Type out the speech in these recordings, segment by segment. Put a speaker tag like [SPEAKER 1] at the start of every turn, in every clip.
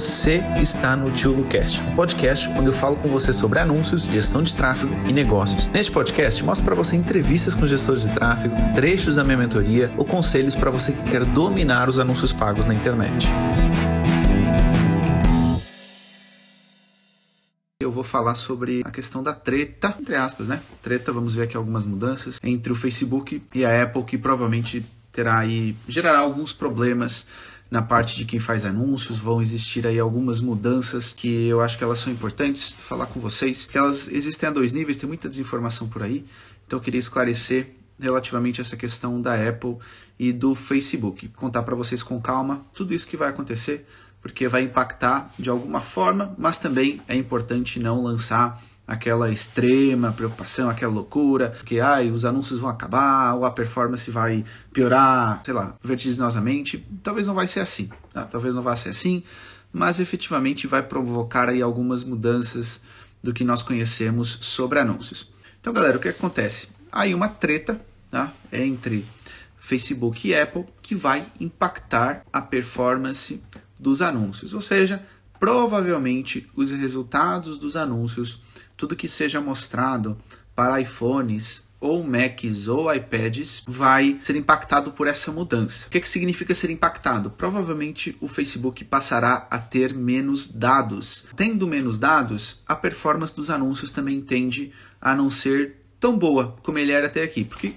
[SPEAKER 1] Você está no Tio Lucast, um podcast onde eu falo com você sobre anúncios, gestão de tráfego e negócios. Neste podcast, mostro para você entrevistas com gestores de tráfego, trechos da minha mentoria ou conselhos para você que quer dominar os anúncios pagos na internet. eu vou falar sobre a questão da treta, entre aspas, né? Treta, vamos ver aqui algumas mudanças entre o Facebook e a Apple, que provavelmente terá aí, gerará alguns problemas na parte de quem faz anúncios, vão existir aí algumas mudanças que eu acho que elas são importantes falar com vocês, que elas existem a dois níveis, tem muita desinformação por aí, então eu queria esclarecer relativamente essa questão da Apple e do Facebook, contar para vocês com calma tudo isso que vai acontecer, porque vai impactar de alguma forma, mas também é importante não lançar aquela extrema preocupação, aquela loucura, que ai, os anúncios vão acabar, ou a performance vai piorar, sei lá, vertiginosamente. Talvez não vai ser assim, tá? talvez não vá ser assim, mas efetivamente vai provocar aí algumas mudanças do que nós conhecemos sobre anúncios. Então, galera, o que acontece? Aí uma treta tá? entre Facebook e Apple que vai impactar a performance dos anúncios, ou seja, provavelmente os resultados dos anúncios tudo que seja mostrado para iPhones ou Macs ou iPads vai ser impactado por essa mudança. O que, que significa ser impactado? Provavelmente o Facebook passará a ter menos dados. Tendo menos dados, a performance dos anúncios também tende a não ser tão boa como ele era até aqui. Porque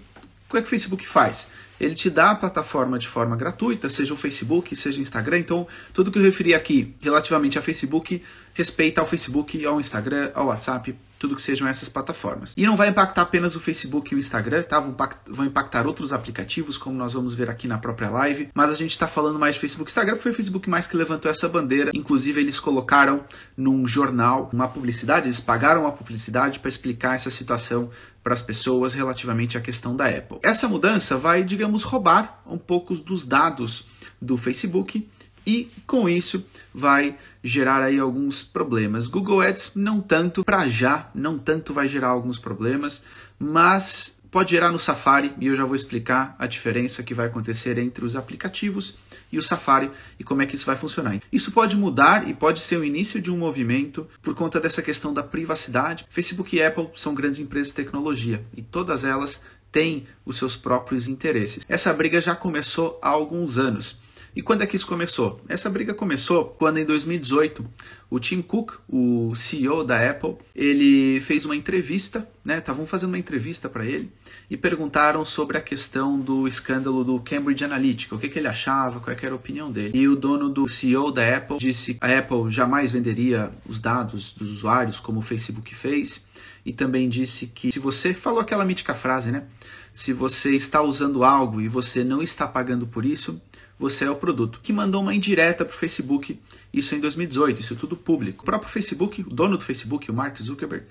[SPEAKER 1] o que, é que o Facebook faz? Ele te dá a plataforma de forma gratuita, seja o Facebook, seja o Instagram. Então, tudo que eu referi aqui relativamente a Facebook respeita ao Facebook, ao Instagram, ao WhatsApp, tudo que sejam essas plataformas. E não vai impactar apenas o Facebook e o Instagram, tá? Vão impactar outros aplicativos, como nós vamos ver aqui na própria live. Mas a gente está falando mais de Facebook e Instagram, porque foi o Facebook mais que levantou essa bandeira. Inclusive, eles colocaram num jornal uma publicidade, eles pagaram uma publicidade para explicar essa situação para as pessoas relativamente à questão da Apple. Essa mudança vai, digamos, roubar um pouco dos dados do Facebook e com isso vai gerar aí alguns problemas. Google Ads não tanto para já, não tanto vai gerar alguns problemas, mas pode gerar no Safari e eu já vou explicar a diferença que vai acontecer entre os aplicativos e o Safari e como é que isso vai funcionar. Isso pode mudar e pode ser o início de um movimento por conta dessa questão da privacidade. Facebook e Apple são grandes empresas de tecnologia e todas elas têm os seus próprios interesses. Essa briga já começou há alguns anos. E quando é que isso começou? Essa briga começou quando em 2018 o Tim Cook, o CEO da Apple, ele fez uma entrevista, né? Estavam fazendo uma entrevista para ele e perguntaram sobre a questão do escândalo do Cambridge Analytica, o que, que ele achava, qual era a opinião dele. E o dono do CEO da Apple disse que a Apple jamais venderia os dados dos usuários como o Facebook fez e também disse que se você falou aquela mítica frase, né? Se você está usando algo e você não está pagando por isso, você é o produto. Que mandou uma indireta para o Facebook, isso em 2018, isso tudo público. O próprio Facebook, o dono do Facebook, o Mark Zuckerberg,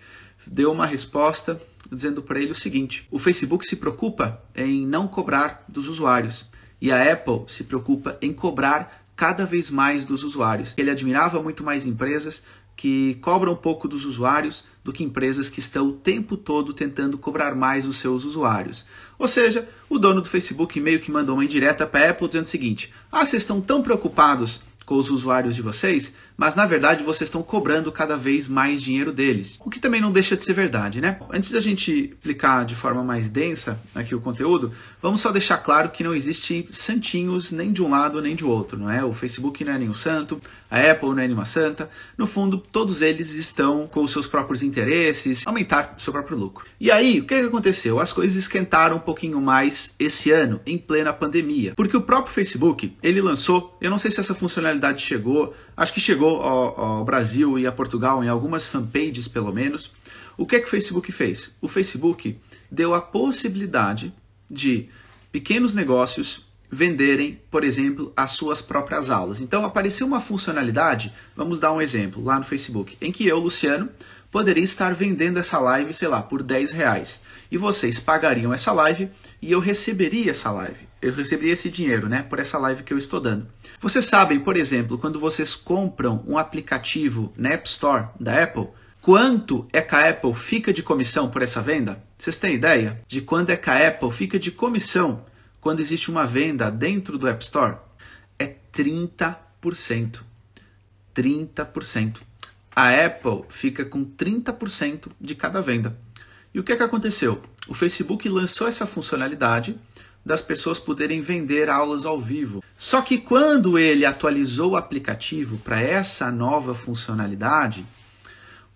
[SPEAKER 1] deu uma resposta dizendo para ele o seguinte: o Facebook se preocupa em não cobrar dos usuários e a Apple se preocupa em cobrar cada vez mais dos usuários. Ele admirava muito mais empresas que cobram pouco dos usuários do que empresas que estão o tempo todo tentando cobrar mais os seus usuários. Ou seja, o dono do Facebook meio que mandou uma indireta para a Apple dizendo o seguinte: ah, vocês estão tão preocupados com os usuários de vocês, mas na verdade vocês estão cobrando cada vez mais dinheiro deles. O que também não deixa de ser verdade, né? Antes da gente explicar de forma mais densa aqui o conteúdo, vamos só deixar claro que não existe santinhos nem de um lado nem de outro, não é? O Facebook não é nenhum santo, a Apple não é nenhuma santa. No fundo, todos eles estão com os seus próprios interesses, aumentar o seu próprio lucro. E aí, o que, que aconteceu? As coisas esquentaram um pouquinho mais esse ano, em plena pandemia. Porque o próprio Facebook, ele lançou, eu não sei se essa funcionalidade chegou, acho que chegou ao, Brasil e a Portugal em algumas fanpages pelo menos. O que é que o Facebook fez? O Facebook deu a possibilidade de pequenos negócios venderem, por exemplo, as suas próprias aulas. Então apareceu uma funcionalidade, vamos dar um exemplo lá no Facebook, em que eu, Luciano, poderia estar vendendo essa live, sei lá, por 10 reais. E vocês pagariam essa live e eu receberia essa live. Eu receberia esse dinheiro, né, por essa live que eu estou dando. Vocês sabem, por exemplo, quando vocês compram um aplicativo na App Store da Apple, quanto é que a Apple fica de comissão por essa venda? Vocês têm ideia de quanto é que a Apple fica de comissão quando existe uma venda dentro do App Store, é 30%. 30%. A Apple fica com 30% de cada venda. E o que, é que aconteceu? O Facebook lançou essa funcionalidade das pessoas poderem vender aulas ao vivo. Só que quando ele atualizou o aplicativo para essa nova funcionalidade,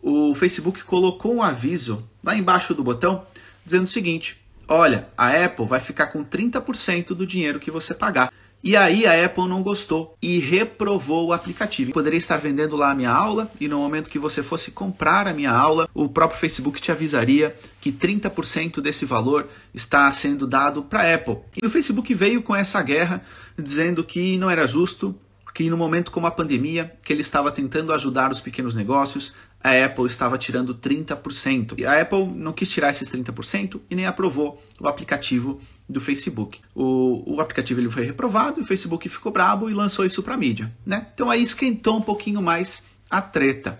[SPEAKER 1] o Facebook colocou um aviso lá embaixo do botão dizendo o seguinte: olha, a Apple vai ficar com 30% do dinheiro que você pagar. E aí a Apple não gostou e reprovou o aplicativo. Poderia estar vendendo lá a minha aula e no momento que você fosse comprar a minha aula, o próprio Facebook te avisaria que 30% desse valor está sendo dado para a Apple. E o Facebook veio com essa guerra dizendo que não era justo, que no momento como a pandemia, que ele estava tentando ajudar os pequenos negócios, a Apple estava tirando 30%. E a Apple não quis tirar esses 30% e nem aprovou o aplicativo do Facebook. O, o aplicativo ele foi reprovado, o Facebook ficou brabo e lançou isso para mídia, né? Então aí esquentou um pouquinho mais a treta.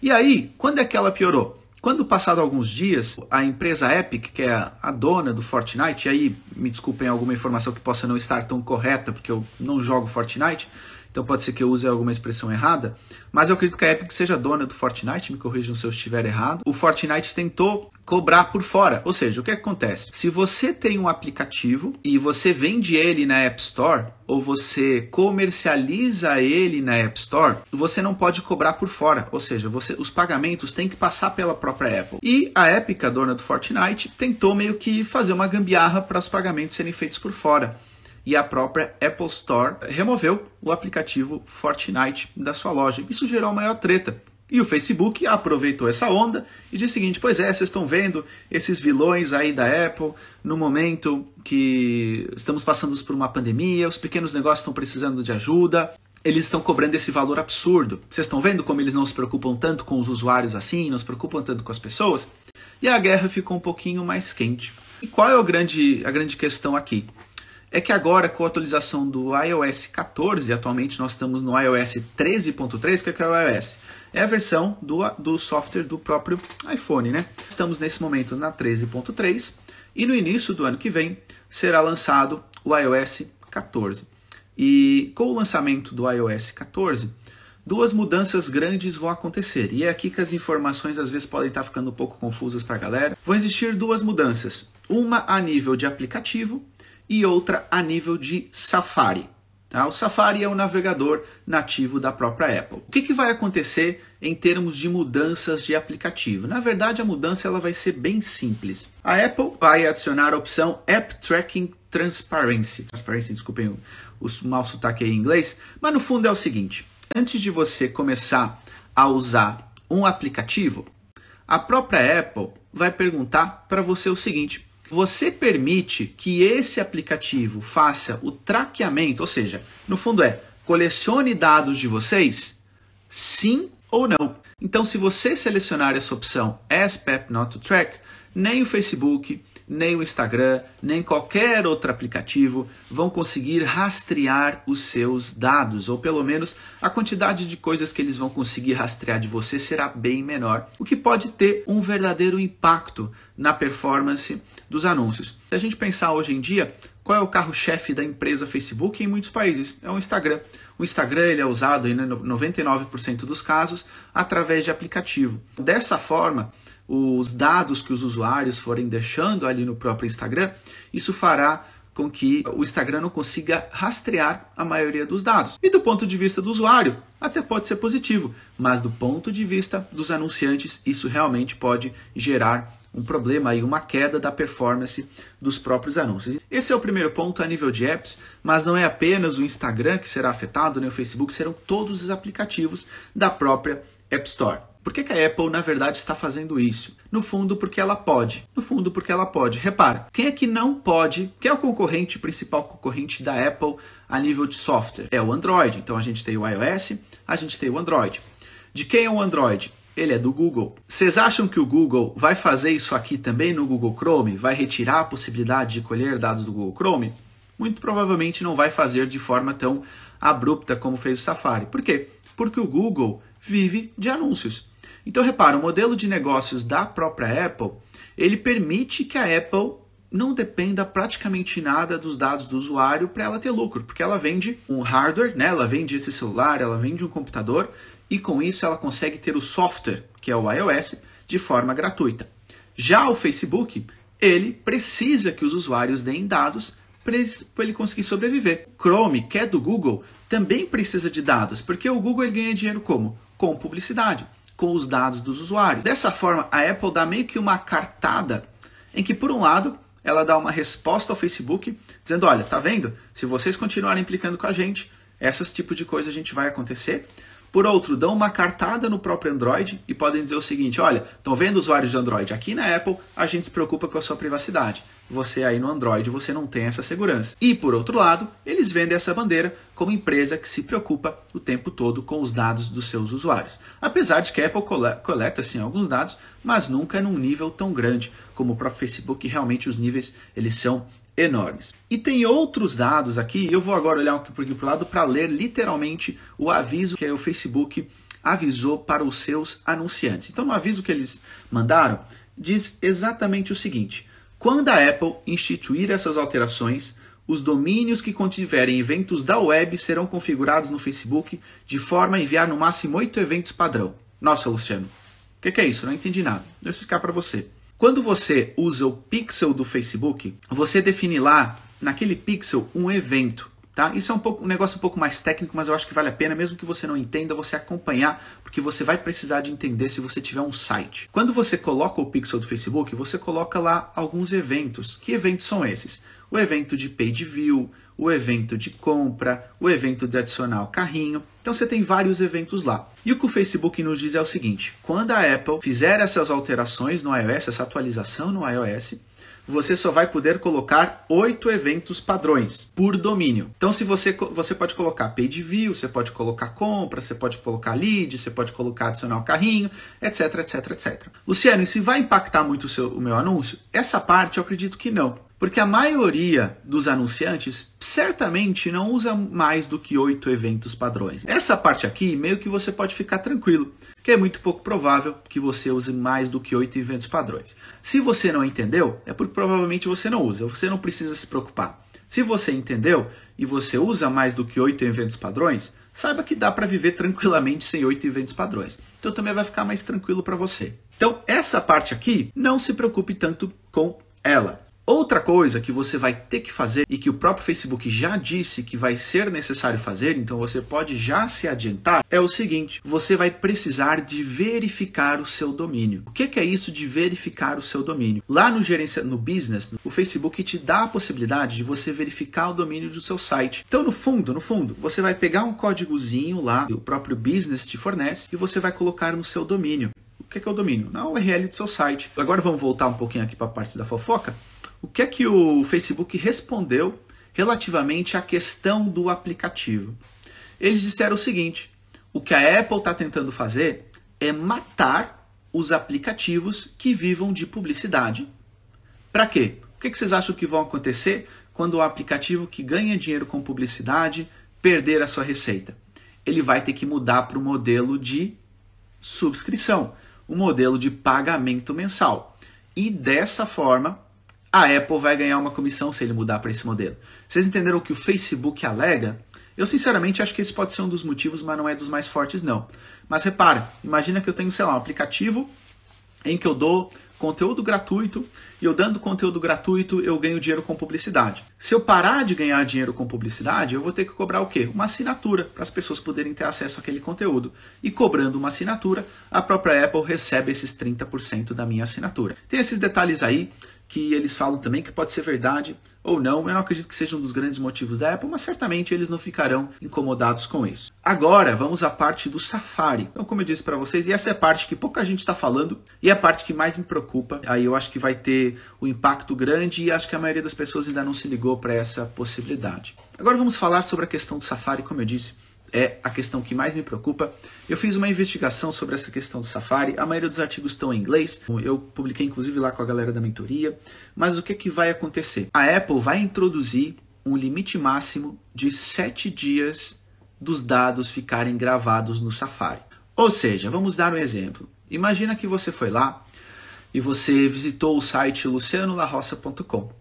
[SPEAKER 1] E aí, quando é que ela piorou? Quando passado alguns dias, a empresa Epic, que é a dona do Fortnite, e aí me desculpem alguma informação que possa não estar tão correta, porque eu não jogo Fortnite, então pode ser que eu use alguma expressão errada, mas eu acredito que a Epic seja dona do Fortnite, me corrijam se eu estiver errado. O Fortnite tentou cobrar por fora. Ou seja, o que acontece? Se você tem um aplicativo e você vende ele na App Store ou você comercializa ele na App Store, você não pode cobrar por fora. Ou seja, você, os pagamentos têm que passar pela própria Apple. E a Epic, a dona do Fortnite, tentou meio que fazer uma gambiarra para os pagamentos serem feitos por fora e a própria Apple Store removeu o aplicativo Fortnite da sua loja. Isso gerou maior treta. E o Facebook aproveitou essa onda e disse o seguinte: pois é, vocês estão vendo esses vilões aí da Apple no momento que estamos passando por uma pandemia, os pequenos negócios estão precisando de ajuda, eles estão cobrando esse valor absurdo. Vocês estão vendo como eles não se preocupam tanto com os usuários assim, não se preocupam tanto com as pessoas? E a guerra ficou um pouquinho mais quente. E qual é grande, a grande questão aqui? é que agora com a atualização do iOS 14, atualmente nós estamos no iOS 13.3, o que é o iOS? É a versão do, do software do próprio iPhone, né? Estamos nesse momento na 13.3 e no início do ano que vem será lançado o iOS 14. E com o lançamento do iOS 14, duas mudanças grandes vão acontecer. E é aqui que as informações às vezes podem estar ficando um pouco confusas para a galera. Vão existir duas mudanças. Uma a nível de aplicativo e outra a nível de Safari. Tá? O Safari é o navegador nativo da própria Apple. O que, que vai acontecer em termos de mudanças de aplicativo? Na verdade, a mudança ela vai ser bem simples. A Apple vai adicionar a opção App Tracking Transparency. Transparency, desculpem o, o mau sotaque em inglês, mas no fundo é o seguinte: antes de você começar a usar um aplicativo, a própria Apple vai perguntar para você o seguinte: você permite que esse aplicativo faça o traqueamento, ou seja, no fundo é colecione dados de vocês? Sim ou não? Então, se você selecionar essa opção ASPEP Not to Track, nem o Facebook, nem o Instagram, nem qualquer outro aplicativo vão conseguir rastrear os seus dados, ou pelo menos a quantidade de coisas que eles vão conseguir rastrear de você será bem menor, o que pode ter um verdadeiro impacto na performance dos anúncios. Se a gente pensar hoje em dia, qual é o carro-chefe da empresa Facebook em muitos países? É o Instagram. O Instagram ele é usado em 99% dos casos através de aplicativo. Dessa forma, os dados que os usuários forem deixando ali no próprio Instagram, isso fará com que o Instagram não consiga rastrear a maioria dos dados. E do ponto de vista do usuário, até pode ser positivo, mas do ponto de vista dos anunciantes, isso realmente pode gerar um problema aí, uma queda da performance dos próprios anúncios. Esse é o primeiro ponto a nível de apps, mas não é apenas o Instagram que será afetado, nem o Facebook, serão todos os aplicativos da própria App Store. Por que, que, a Apple, na verdade, está fazendo isso? No fundo, porque ela pode. No fundo, porque ela pode. Repara, quem é que não pode? Quem é o concorrente, principal concorrente da Apple a nível de software? É o Android. Então a gente tem o iOS, a gente tem o Android. De quem é o Android? Ele é do Google. Vocês acham que o Google vai fazer isso aqui também no Google Chrome? Vai retirar a possibilidade de colher dados do Google Chrome? Muito provavelmente não vai fazer de forma tão abrupta como fez o Safari. Por quê? Porque o Google vive de anúncios. Então repara, o modelo de negócios da própria Apple, ele permite que a Apple não dependa praticamente nada dos dados do usuário para ela ter lucro, porque ela vende um hardware, né? ela vende esse celular, ela vende um computador e com isso ela consegue ter o software, que é o iOS, de forma gratuita. Já o Facebook, ele precisa que os usuários deem dados para ele conseguir sobreviver. Chrome, que é do Google, também precisa de dados, porque o Google ganha dinheiro como? Com publicidade, com os dados dos usuários. Dessa forma, a Apple dá meio que uma cartada em que, por um lado, ela dá uma resposta ao Facebook, dizendo: olha, tá vendo? Se vocês continuarem implicando com a gente, esses tipos de coisa a gente vai acontecer. Por outro, dão uma cartada no próprio Android e podem dizer o seguinte: olha, estão vendo usuários de Android? Aqui na Apple a gente se preocupa com a sua privacidade. Você aí no Android você não tem essa segurança. E por outro lado, eles vendem essa bandeira como empresa que se preocupa o tempo todo com os dados dos seus usuários. Apesar de que a Apple coleta sim alguns dados, mas nunca num nível tão grande como o próprio Facebook. Realmente os níveis eles são enormes. E tem outros dados aqui, eu vou agora olhar um pouquinho para o lado para ler literalmente o aviso que o Facebook avisou para os seus anunciantes. Então, no aviso que eles mandaram, diz exatamente o seguinte: quando a Apple instituir essas alterações, os domínios que contiverem eventos da web serão configurados no Facebook de forma a enviar no máximo oito eventos padrão. Nossa, Luciano, o que, que, é isso? Não entendi nada. Vou explicar para você. Quando você usa o pixel do Facebook, você define lá naquele pixel um evento. Tá? Isso é um, pouco, um negócio um pouco mais técnico, mas eu acho que vale a pena, mesmo que você não entenda, você acompanhar, porque você vai precisar de entender se você tiver um site. Quando você coloca o pixel do Facebook, você coloca lá alguns eventos. Que eventos são esses? O evento de page view, o evento de compra, o evento de adicionar o carrinho. Então você tem vários eventos lá. E o que o Facebook nos diz é o seguinte: quando a Apple fizer essas alterações no iOS, essa atualização no iOS, você só vai poder colocar oito eventos padrões por domínio. Então, se você, você pode colocar page view, você pode colocar compra, você pode colocar lead, você pode colocar adicionar carrinho, etc, etc, etc. Luciano, isso vai impactar muito o, seu, o meu anúncio? Essa parte eu acredito que não. Porque a maioria dos anunciantes certamente não usa mais do que oito eventos padrões. Essa parte aqui, meio que você pode ficar tranquilo, que é muito pouco provável que você use mais do que oito eventos padrões. Se você não entendeu, é porque provavelmente você não usa, você não precisa se preocupar. Se você entendeu e você usa mais do que oito eventos padrões, saiba que dá para viver tranquilamente sem oito eventos padrões. Então também vai ficar mais tranquilo para você. Então, essa parte aqui, não se preocupe tanto com ela. Outra coisa que você vai ter que fazer e que o próprio Facebook já disse que vai ser necessário fazer, então você pode já se adiantar, é o seguinte: você vai precisar de verificar o seu domínio. O que é isso de verificar o seu domínio? Lá no gerência, no business, o Facebook te dá a possibilidade de você verificar o domínio do seu site. Então, no fundo, no fundo, você vai pegar um códigozinho lá que o próprio business te fornece e você vai colocar no seu domínio. O que é o domínio? Na URL do seu site. Agora vamos voltar um pouquinho aqui para a parte da fofoca o que é que o Facebook respondeu relativamente à questão do aplicativo? Eles disseram o seguinte: o que a Apple está tentando fazer é matar os aplicativos que vivam de publicidade. Para quê? O que, vocês acham que vão acontecer quando o aplicativo que ganha dinheiro com publicidade perder a sua receita? Ele vai ter que mudar para o modelo de subscrição, o modelo de pagamento mensal. E dessa forma, a Apple vai ganhar uma comissão se ele mudar para esse modelo. Vocês entenderam o que o Facebook alega? Eu sinceramente acho que esse pode ser um dos motivos, mas não é dos mais fortes não. Mas repara, imagina que eu tenho, sei lá, um aplicativo em que eu dou conteúdo gratuito e eu dando conteúdo gratuito eu ganho dinheiro com publicidade. Se eu parar de ganhar dinheiro com publicidade, eu vou ter que cobrar o quê? Uma assinatura para as pessoas poderem ter acesso àquele conteúdo. E cobrando uma assinatura, a própria Apple recebe esses 30% da minha assinatura. Tem esses detalhes aí que eles falam também que pode ser verdade ou não. Eu não acredito que seja um dos grandes motivos da Apple, mas certamente eles não ficarão incomodados com isso. Agora, vamos à parte do Safari. Então, como eu disse para vocês, e essa é a parte que pouca gente está falando e é a parte que mais me preocupa. Aí eu acho que vai ter um impacto grande e acho que a maioria das pessoas ainda não se ligou para essa possibilidade. Agora vamos falar sobre a questão do Safari, como eu disse é a questão que mais me preocupa. Eu fiz uma investigação sobre essa questão do Safari. A maioria dos artigos estão em inglês. Eu publiquei inclusive lá com a galera da mentoria. Mas o que, é que vai acontecer? A Apple vai introduzir um limite máximo de 7 dias dos dados ficarem gravados no Safari. Ou seja, vamos dar um exemplo. Imagina que você foi lá e você visitou o site lucianolarroça.com.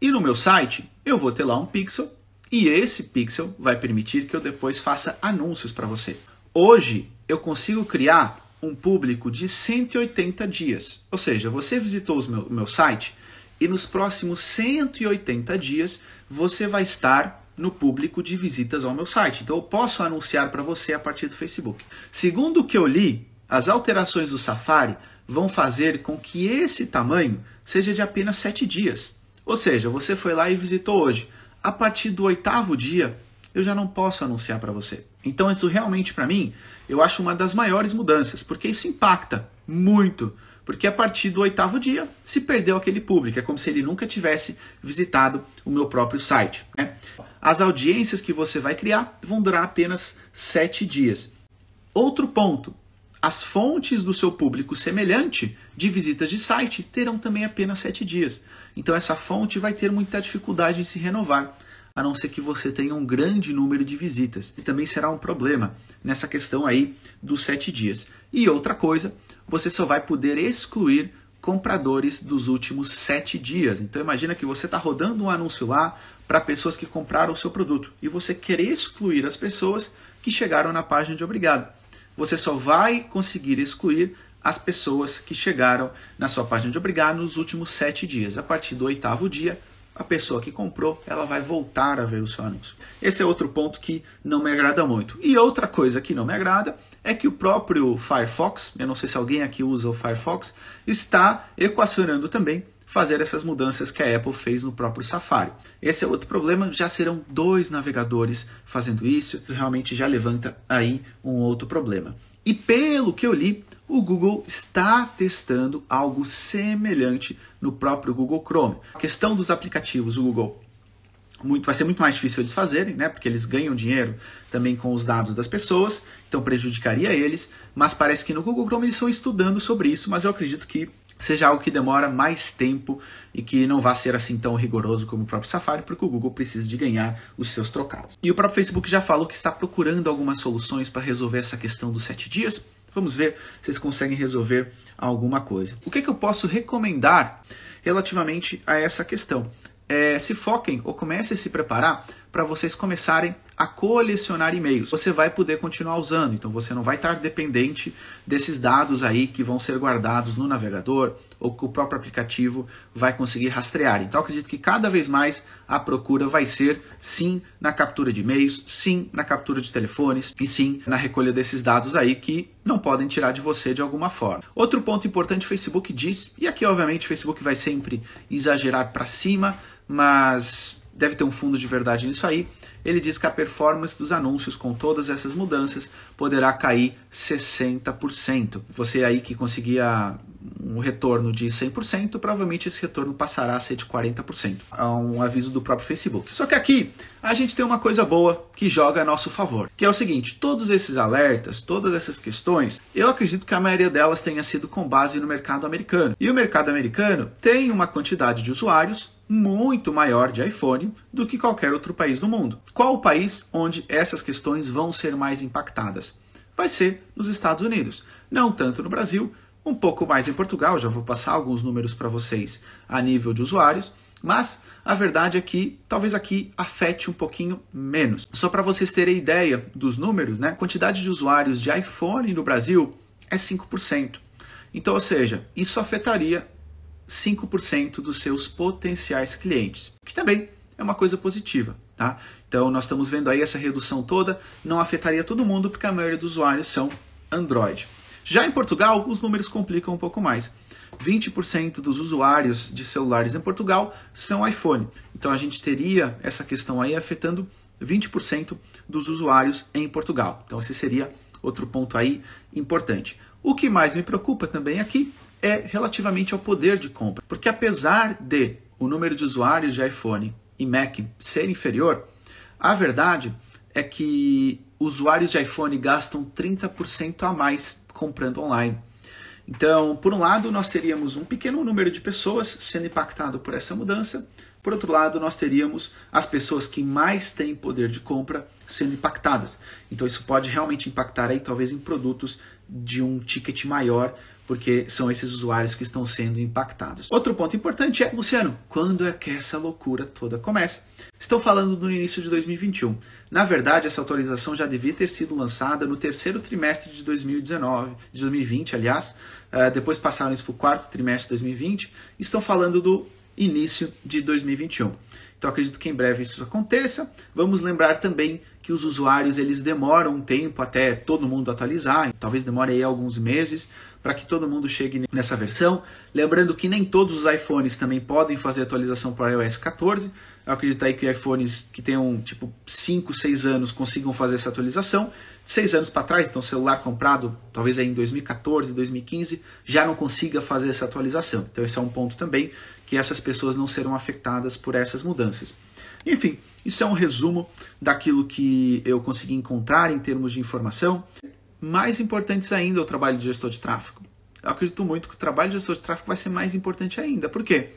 [SPEAKER 1] E no meu site eu vou ter lá um pixel e esse pixel vai permitir que eu depois faça anúncios para você. Hoje, eu consigo criar um público de 180 dias. Ou seja, você visitou o meu, meu site e nos próximos 180 dias você vai estar no público de visitas ao meu site. Então eu posso anunciar para você a partir do Facebook. Segundo o que eu li, as alterações do Safari vão fazer com que esse tamanho seja de apenas 7 dias. Ou seja, você foi lá e visitou hoje. A partir do oitavo dia, eu já não posso anunciar para você. Então isso realmente para mim, eu acho uma das maiores mudanças, porque isso impacta muito porque a partir do oitavo dia se perdeu aquele público. É como se ele nunca tivesse visitado o meu próprio site. Né? As audiências que você vai criar vão durar apenas sete dias. Outro ponto: as fontes do seu público semelhante de visitas de site terão também apenas sete dias. Então essa fonte vai ter muita dificuldade em se renovar, a não ser que você tenha um grande número de visitas. E também será um problema nessa questão aí dos sete dias. E outra coisa você só vai poder excluir compradores dos últimos sete dias. Então imagina que você está rodando um anúncio lá para pessoas que compraram o seu produto e você quer excluir as pessoas que chegaram na página de obrigado. Você só vai conseguir excluir as pessoas que chegaram na sua página de obrigado nos últimos sete dias. A partir do oitavo dia, a pessoa que comprou, ela vai voltar a ver o seu anúncio. Esse é outro ponto que não me agrada muito. E outra coisa que não me agrada é que o próprio Firefox, eu não sei se alguém aqui usa o Firefox, está equacionando também fazer essas mudanças que a Apple fez no próprio Safari. Esse é outro problema, já serão dois navegadores fazendo isso, realmente já levanta aí um outro problema. E pelo que eu li, o Google está testando algo semelhante no próprio Google Chrome. A questão dos aplicativos, o Google muito, vai ser muito mais difícil eles fazerem, né? Porque eles ganham dinheiro também com os dados das pessoas, então prejudicaria eles. Mas parece que no Google Chrome eles estão estudando sobre isso, mas eu acredito que seja algo que demora mais tempo e que não vai ser assim tão rigoroso como o próprio Safari, porque o Google precisa de ganhar os seus trocados. E o próprio Facebook já falou que está procurando algumas soluções para resolver essa questão dos sete dias. Vamos ver se eles conseguem resolver alguma coisa. O que, que eu posso recomendar relativamente a essa questão? é, se foquem ou comecem a se preparar para vocês começarem a colecionar e-mails. Você vai poder continuar usando, então você não vai estar dependente desses dados aí que vão ser guardados no navegador ou que o próprio aplicativo vai conseguir rastrear. Então acredito que cada vez mais a procura vai ser sim na captura de e-mails, sim na captura de telefones e sim na recolha desses dados aí que não podem tirar de você de alguma forma. Outro ponto importante o Facebook diz, e aqui obviamente o Facebook vai sempre exagerar para cima, mas deve ter um fundo de verdade nisso aí. Ele diz que a performance dos anúncios com todas essas mudanças poderá cair 60%. Você aí que conseguia um retorno de 100%, provavelmente esse retorno passará a ser de 40%. É um aviso do próprio Facebook. Só que aqui a gente tem uma coisa boa que joga a nosso favor, que é o seguinte: todos esses alertas, todas essas questões, eu acredito que a maioria delas tenha sido com base no mercado americano. E o mercado americano tem uma quantidade de usuários muito maior de iPhone do que qualquer outro país do mundo. Qual o país onde essas questões vão ser mais impactadas? Vai ser nos Estados Unidos. Não tanto no Brasil, um pouco mais em Portugal, já vou passar alguns números para vocês a nível de usuários, mas a verdade é que talvez aqui afete um pouquinho menos. Só para vocês terem ideia dos números, né? A quantidade de usuários de iPhone no Brasil é 5%. Então, ou seja, isso afetaria 5% dos seus potenciais clientes, que também é uma coisa positiva, tá? Então nós estamos vendo aí essa redução toda, não afetaria todo mundo porque a maioria dos usuários são Android. Já em Portugal, os números complicam um pouco mais. 20% dos usuários de celulares em Portugal são iPhone. Então a gente teria essa questão aí afetando 20% dos usuários em Portugal. Então esse seria outro ponto aí importante. O que mais me preocupa também aqui é relativamente ao poder de compra. Porque apesar de o número de usuários de iPhone e Mac ser inferior, a verdade é que usuários de iPhone gastam 30% a mais comprando online. Então, por um lado, nós teríamos um pequeno número de pessoas sendo impactado por essa mudança. Por outro lado, nós teríamos as pessoas que mais têm poder de compra sendo impactadas. Então, isso pode realmente impactar aí talvez em produtos de um ticket maior porque são esses usuários que estão sendo impactados. Outro ponto importante é, Luciano, quando é que essa loucura toda começa? Estou falando do início de 2021. Na verdade, essa atualização já devia ter sido lançada no terceiro trimestre de 2019, de 2020, aliás. Uh, depois passaram isso para o quarto trimestre de 2020. Estão falando do início de 2021. Então acredito que em breve isso aconteça. Vamos lembrar também que os usuários eles demoram um tempo até todo mundo atualizar, talvez demore aí alguns meses para que todo mundo chegue nessa versão. Lembrando que nem todos os iPhones também podem fazer atualização para iOS 14. Eu acredito aí que iPhones que tenham tipo 5, 6 anos consigam fazer essa atualização. Seis anos para trás, então celular comprado talvez aí em 2014, 2015, já não consiga fazer essa atualização. Então esse é um ponto também que essas pessoas não serão afetadas por essas mudanças. Enfim, isso é um resumo daquilo que eu consegui encontrar em termos de informação. Mais importantes ainda o trabalho de gestor de tráfego. Eu acredito muito que o trabalho de gestor de tráfego vai ser mais importante ainda. Por quê?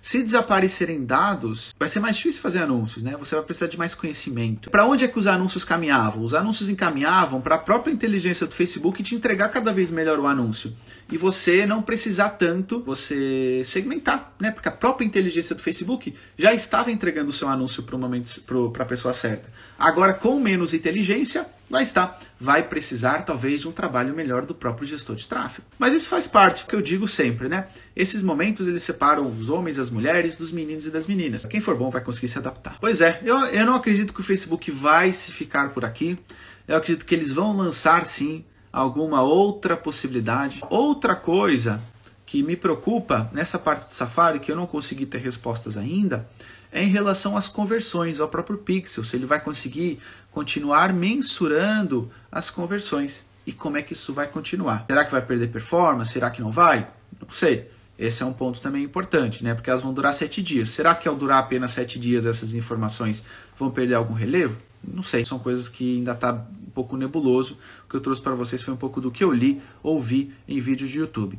[SPEAKER 1] Se desaparecerem dados, vai ser mais difícil fazer anúncios, né? Você vai precisar de mais conhecimento. Para onde é que os anúncios caminhavam? Os anúncios encaminhavam para a própria inteligência do Facebook te entregar cada vez melhor o anúncio. E você não precisar tanto você segmentar, né? Porque a própria inteligência do Facebook já estava entregando o seu anúncio para a pessoa certa. Agora, com menos inteligência, lá está. Vai precisar talvez um trabalho melhor do próprio gestor de tráfego. Mas isso faz parte, que eu digo sempre, né? Esses momentos eles separam os homens as mulheres dos meninos e das meninas. Quem for bom vai conseguir se adaptar. Pois é, eu, eu não acredito que o Facebook vai se ficar por aqui. Eu acredito que eles vão lançar sim alguma outra possibilidade. Outra coisa que me preocupa nessa parte do Safari, que eu não consegui ter respostas ainda, é em relação às conversões, ao próprio Pixel, se ele vai conseguir continuar mensurando as conversões. E como é que isso vai continuar? Será que vai perder performance? Será que não vai? Não sei. Esse é um ponto também importante, né? Porque elas vão durar sete dias. Será que ao durar apenas sete dias essas informações vão perder algum relevo? Não sei. São coisas que ainda está um pouco nebuloso. Que eu trouxe para vocês foi um pouco do que eu li, ouvi em vídeos de YouTube.